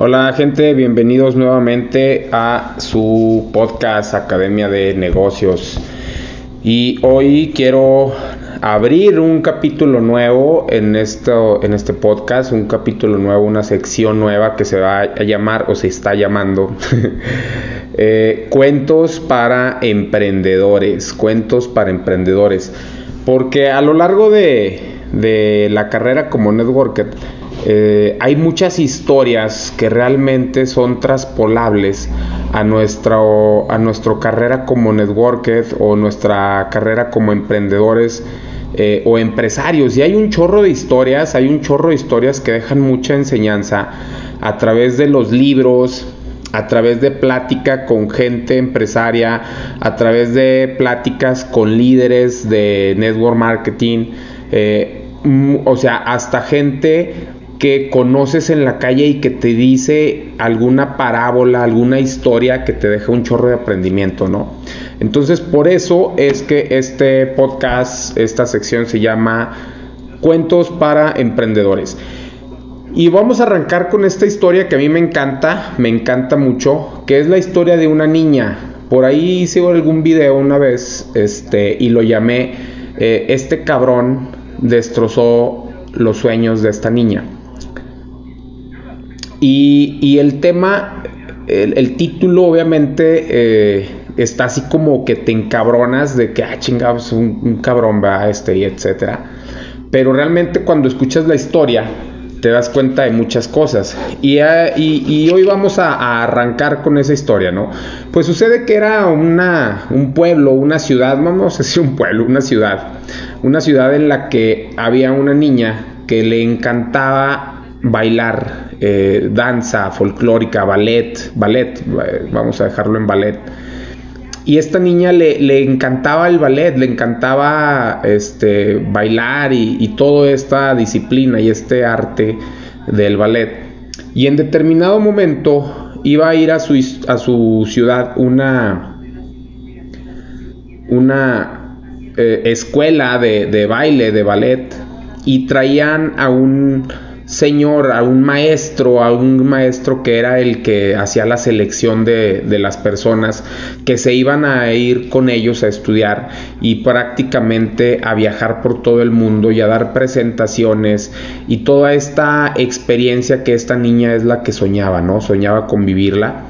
Hola gente, bienvenidos nuevamente a su podcast Academia de Negocios. Y hoy quiero abrir un capítulo nuevo en, esto, en este podcast, un capítulo nuevo, una sección nueva que se va a llamar o se está llamando eh, Cuentos para Emprendedores, Cuentos para Emprendedores. Porque a lo largo de, de la carrera como networker, eh, hay muchas historias que realmente son traspolables a, a nuestra carrera como networker o nuestra carrera como emprendedores eh, o empresarios. Y hay un chorro de historias, hay un chorro de historias que dejan mucha enseñanza a través de los libros, a través de plática con gente empresaria, a través de pláticas con líderes de network marketing, eh, o sea, hasta gente que conoces en la calle y que te dice alguna parábola, alguna historia que te deja un chorro de aprendimiento, ¿no? Entonces, por eso es que este podcast, esta sección se llama Cuentos para Emprendedores. Y vamos a arrancar con esta historia que a mí me encanta, me encanta mucho, que es la historia de una niña. Por ahí hice algún video una vez, este, y lo llamé eh, Este cabrón destrozó los sueños de esta niña. Y, el tema, el, título obviamente eh, está así como que te encabronas de que, ah, chingados, un, un cabrón va este y etcétera. Pero realmente cuando escuchas la historia, te das cuenta de muchas cosas. Y, ah, hoy vamos a, arrancar con esa historia, ¿no? Pues sucede que era una, un pueblo, una ciudad, vamos a decir un pueblo, una ciudad. Una ciudad en la que había una niña que le encantaba bailar eh, danza folclórica, ballet, ballet, eh, vamos a dejarlo en ballet. Y esta niña le, encantaba el ballet, le encantaba este, bailar y, y, toda esta disciplina y este arte del ballet. Y en determinado momento iba a ir a su, a su ciudad una, una eh, escuela de, de baile, de ballet, y traían a un señor, a un maestro, a un maestro que era el que hacía la selección de, las personas que se iban a ir con ellos a estudiar y prácticamente a viajar por todo el mundo y a dar presentaciones y toda esta experiencia que esta niña es la que soñaba, ¿no? Soñaba con vivirla.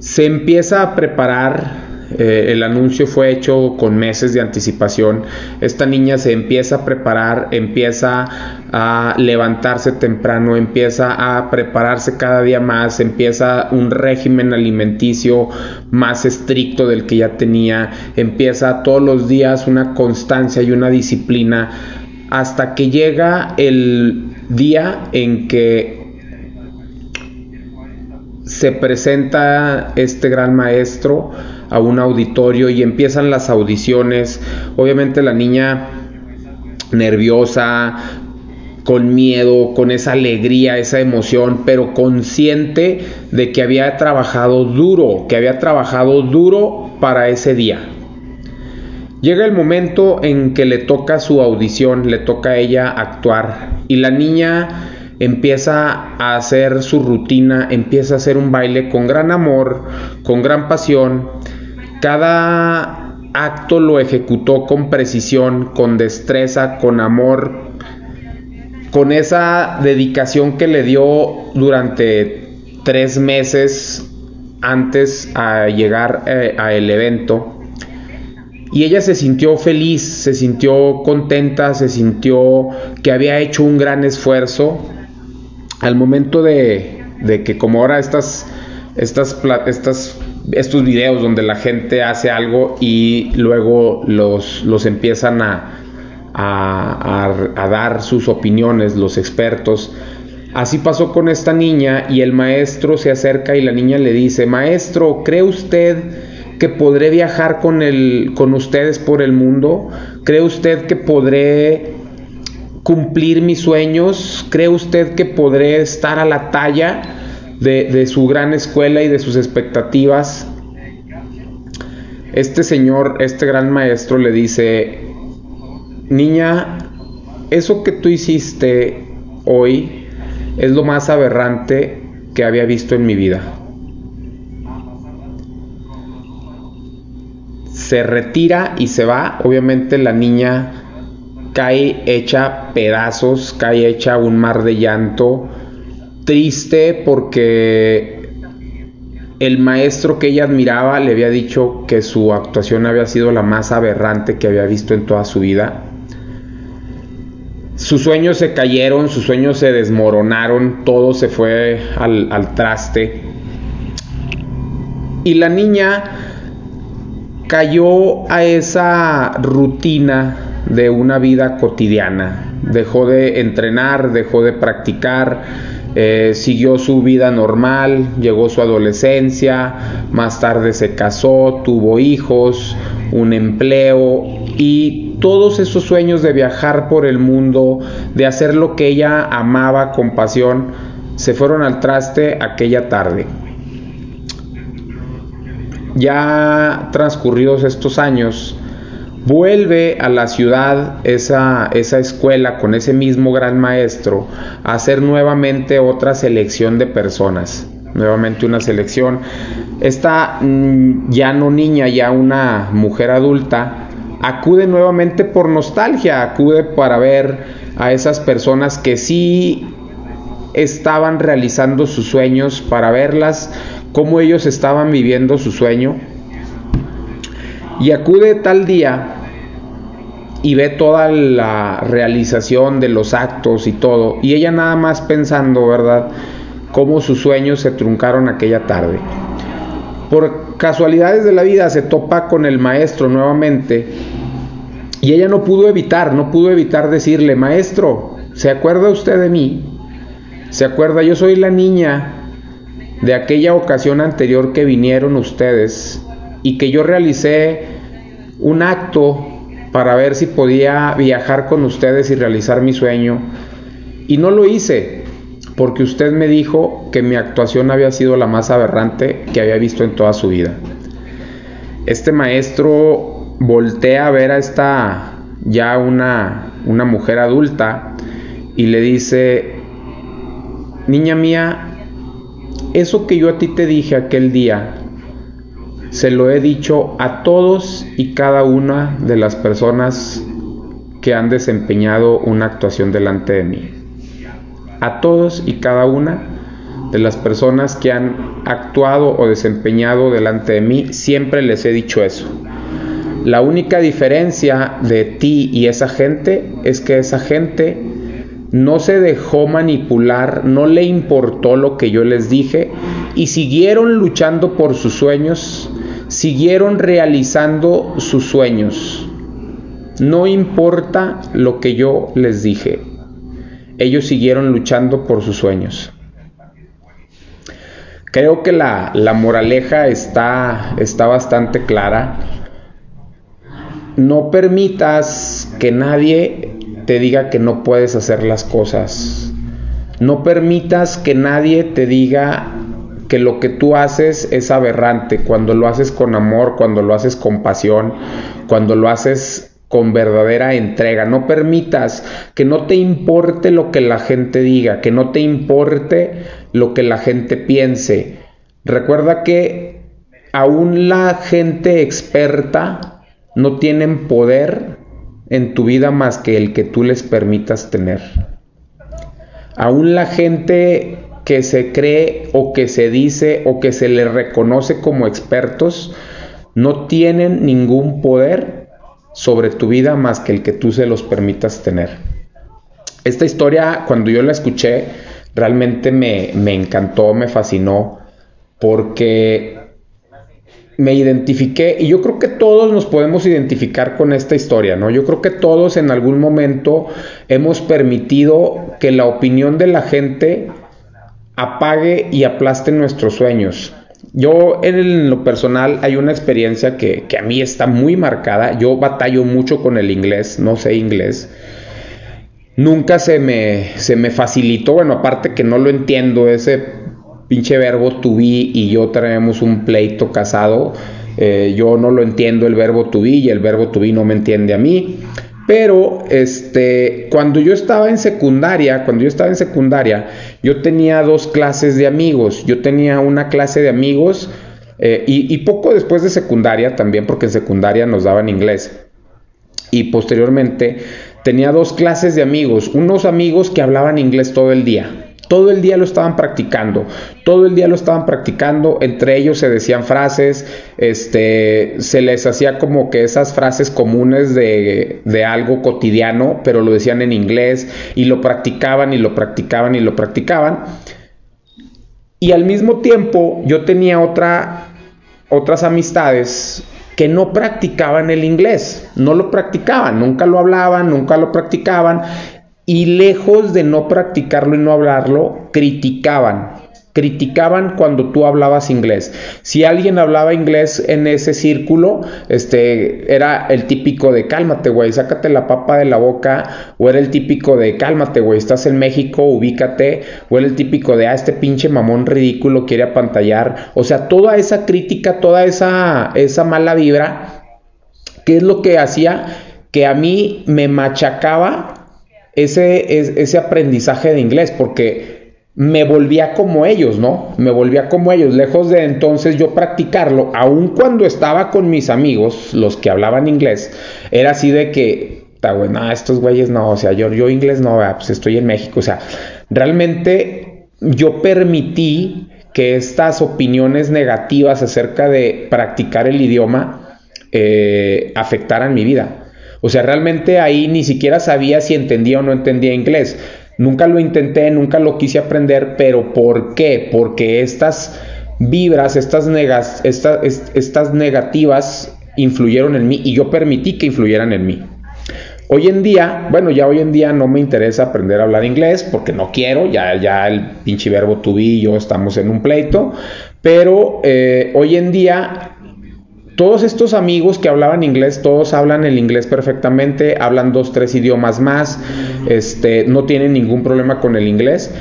Se empieza a preparar eh, el anuncio fue hecho con meses de anticipación. Esta niña se empieza a preparar, empieza a levantarse temprano, empieza a prepararse cada día más, empieza un régimen alimenticio más estricto del que ya tenía, empieza todos los días una constancia y una disciplina hasta que llega el día en que se presenta este gran maestro a un auditorio y empiezan las audiciones. Obviamente la niña nerviosa, con miedo, con esa alegría, esa emoción, pero consciente de que había trabajado duro, que había trabajado duro para ese día. Llega el momento en que le toca su audición, le toca a ella actuar y la niña empieza a hacer su rutina, empieza a hacer un baile con gran amor, con gran pasión cada acto lo ejecutó con precisión, con destreza, con amor, con esa dedicación que le dio durante tres meses antes a llegar eh, al evento. Y ella se sintió feliz, se sintió contenta, se sintió que había hecho un gran esfuerzo. Al momento de, de que como ahora estas, estas, estas estos videos donde la gente hace algo y luego los, los empiezan a, a, dar sus opiniones, los expertos. Así pasó con esta niña y el maestro se acerca y la niña le dice, maestro, ¿cree usted que podré viajar con, el, con ustedes por el mundo? ¿Cree usted que podré cumplir mis sueños? ¿Cree usted que podré estar a la talla? De, su gran escuela y de sus expectativas, este señor, este gran maestro le dice, niña, eso que tú hiciste hoy es lo más aberrante que había visto en mi vida. Se retira y se va. Obviamente la niña cae hecha pedazos, cae hecha un mar de llanto, triste porque el maestro que ella admiraba le había dicho que su actuación había sido la más aberrante que había visto en toda su vida. Sus sueños se cayeron, sus sueños se desmoronaron, todo se fue al, al traste. Y la niña cayó a esa rutina de una vida cotidiana. Dejó de entrenar, dejó de practicar, eh, siguió su vida normal, llegó su adolescencia, más tarde se casó, tuvo hijos, un empleo y todos esos sueños de viajar por el mundo, de hacer lo que ella amaba con pasión, se fueron al traste aquella tarde. Ya transcurridos estos años, vuelve a la ciudad esa, esa escuela con ese mismo gran maestro a hacer nuevamente otra selección de personas, nuevamente una selección. Esta mm, ya no niña, ya una mujer adulta, acude nuevamente por nostalgia, acude para ver a esas personas que sí estaban realizando sus sueños, para verlas, cómo ellos estaban viviendo su sueño y acude tal día y ve toda la realización de los actos y todo, y ella nada más pensando, ¿verdad?, cómo sus sueños se truncaron aquella tarde. Por casualidades de la vida se topa con el maestro nuevamente y ella no pudo evitar, no pudo evitar decirle, maestro, ¿se acuerda usted de mí? ¿Se acuerda? Yo soy la niña de aquella ocasión anterior que vinieron ustedes y que yo realicé un acto para ver si podía viajar con ustedes y realizar mi sueño. Y no lo hice, porque usted me dijo que mi actuación había sido la más aberrante que había visto en toda su vida. Este maestro voltea a ver a esta ya una, una mujer adulta y le dice, niña mía, eso que yo a ti te dije aquel día, se lo he dicho a todos y cada una de las personas que han desempeñado una actuación delante de mí. A todos y cada una de las personas que han actuado o desempeñado delante de mí, siempre les he dicho eso. La única diferencia de ti y esa gente es que esa gente no se dejó manipular, no le importó lo que yo les dije y siguieron luchando por sus sueños siguieron realizando sus sueños. No importa lo que yo les dije, ellos siguieron luchando por sus sueños. Creo que la, moraleja está, está bastante clara. No permitas que nadie te diga que no puedes hacer las cosas. No permitas que nadie te diga que lo que tú haces es aberrante, cuando lo haces con amor, cuando lo haces con pasión, cuando lo haces con verdadera entrega. No permitas que no te importe lo que la gente diga, que no te importe lo que la gente piense. Recuerda que aún la gente experta no tienen poder en tu vida más que el que tú les permitas tener. Aún la gente que se cree o que se dice o que se le reconoce como expertos no tienen ningún poder sobre tu vida más que el que tú se los permitas tener. Esta historia, cuando yo la escuché, realmente me, me encantó, me fascinó, porque me identifiqué y yo creo que todos nos podemos identificar con esta historia, ¿no? Yo creo que todos en algún momento hemos permitido que la opinión de la gente apague y aplaste nuestros sueños. Yo en lo personal hay una experiencia que, a mí está muy marcada. Yo batallo mucho con el inglés, no sé inglés. Nunca se me, se me facilitó, bueno, aparte que no lo entiendo, ese pinche verbo to be y yo traemos un pleito casado. Eh, yo no lo entiendo el verbo to be y el verbo to be no me entiende a mí. Pero este, cuando yo estaba en secundaria, cuando yo estaba en secundaria, yo tenía dos clases de amigos. Yo tenía una clase de amigos eh, y, poco después de secundaria también, porque en secundaria nos daban inglés. Y posteriormente tenía dos clases de amigos, unos amigos que hablaban inglés todo el día. Todo el día lo estaban practicando, todo el día lo estaban practicando, entre ellos se decían frases, este, se les hacía como que esas frases comunes de, de algo cotidiano, pero lo decían en inglés y lo practicaban y lo practicaban y lo practicaban. Y al mismo tiempo yo tenía otra, otras amistades que no practicaban el inglés, no lo practicaban, nunca lo hablaban, nunca lo practicaban y lejos de no practicarlo y no hablarlo, criticaban criticaban cuando tú hablabas inglés. Si alguien hablaba inglés en ese círculo, este era el típico de cálmate, güey, sácate la papa de la boca, o era el típico de cálmate, güey, estás en México, ubícate, o era el típico de ah, este pinche mamón ridículo quiere apantallar. O sea, toda esa crítica, toda esa, esa mala vibra, ¿qué es lo que hacía? Que a mí me machacaba ese, ese aprendizaje de inglés, porque me volvía como ellos, ¿no? Me volvía como ellos, lejos de entonces yo practicarlo, aun cuando estaba con mis amigos, los que hablaban inglés, era así de que, está bueno, estos güeyes no, o sea, yo, yo inglés no, pues estoy en México, o sea, realmente yo permití que estas opiniones negativas acerca de practicar el idioma eh, afectaran mi vida. O sea, realmente ahí ni siquiera sabía si entendía o no entendía inglés Nunca lo intenté, nunca lo quise aprender, pero ¿por qué? Porque estas vibras, estas, negas, estas negativas influyeron en mí y yo permití que influyeran en mí. Hoy en día, bueno, ya hoy en día no me interesa aprender a hablar inglés porque no quiero, ya, ya el pinche verbo to be y yo estamos en un pleito, pero eh, hoy en día todos estos amigos que hablaban inglés, todos hablan el inglés perfectamente, hablan dos, tres idiomas más, este, no tienen ningún problema con el inglés.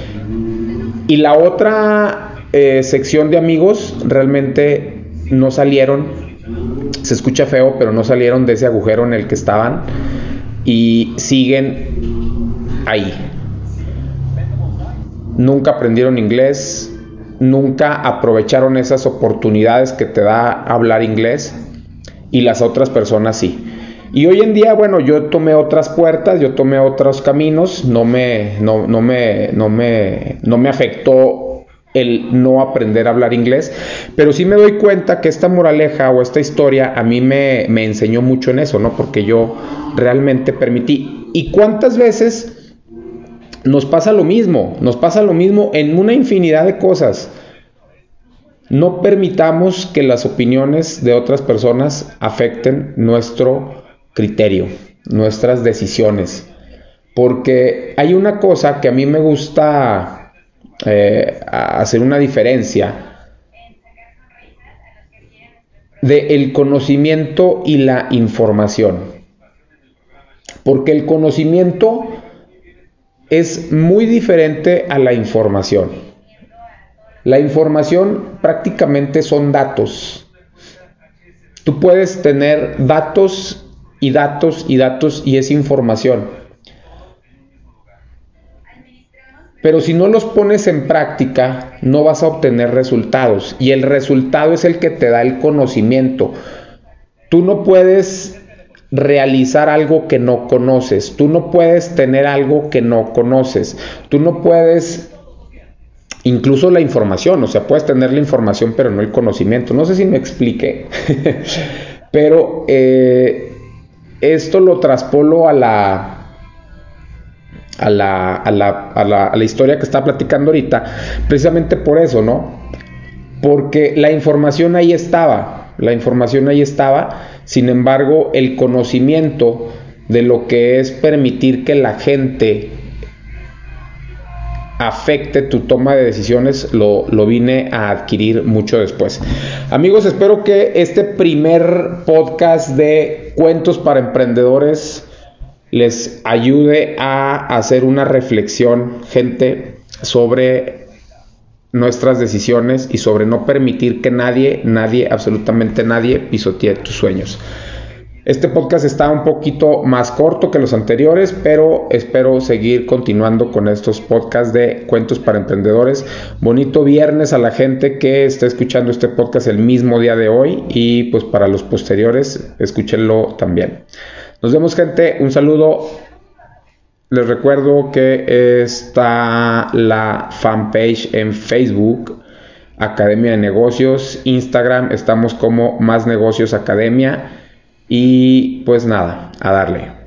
Y la otra eh, sección de amigos realmente no salieron, se escucha feo, pero no salieron de ese agujero en el que estaban y siguen ahí. Nunca aprendieron inglés, nunca aprovecharon esas oportunidades que te da hablar inglés y las otras personas sí. Y hoy en día, bueno, yo tomé otras puertas, yo tomé otros caminos, no me, no, no me, no me, no me afectó el no aprender a hablar inglés, pero sí me doy cuenta que esta moraleja o esta historia a mí me, me enseñó mucho en eso, ¿no? Porque yo realmente permití. ¿Y cuántas veces nos pasa lo mismo, nos pasa lo mismo en una infinidad de cosas. No permitamos que las opiniones de otras personas afecten nuestro criterio, nuestras decisiones. Porque hay una cosa que a mí me gusta eh, hacer una diferencia de el conocimiento y la información. Porque el conocimiento es muy diferente a la información. La información prácticamente son datos. Tú puedes tener datos y datos y datos y es información. Pero si no los pones en práctica, no vas a obtener resultados. Y el resultado es el que te da el conocimiento. Tú no puedes realizar algo que no conoces. Tú no puedes tener algo que no conoces. Tú no puedes incluso la información, o sea, puedes tener la información pero no el conocimiento. No sé si me explique, pero eh, esto lo traspolo a la, a la, a, la, a, la, a la historia que está platicando ahorita, precisamente por eso, ¿no? Porque la información ahí estaba, la información ahí estaba, sin embargo, el conocimiento de lo que es permitir que la gente afecte tu toma de decisiones lo, lo, vine a adquirir mucho después. Amigos, espero que este primer podcast de cuentos para emprendedores les ayude a hacer una reflexión, gente, sobre nuestras decisiones y sobre no permitir que nadie, nadie, absolutamente nadie pisotee tus sueños. Este podcast está un poquito más corto que los anteriores, pero espero seguir continuando con estos podcasts de cuentos para emprendedores. Bonito viernes a la gente que está escuchando este podcast el mismo día de hoy y pues para los posteriores, escúchenlo también. Nos vemos gente, un saludo. Les recuerdo que está la fanpage en Facebook, Academia de Negocios, Instagram, estamos como Más Negocios Academia. Y pues nada, a darle.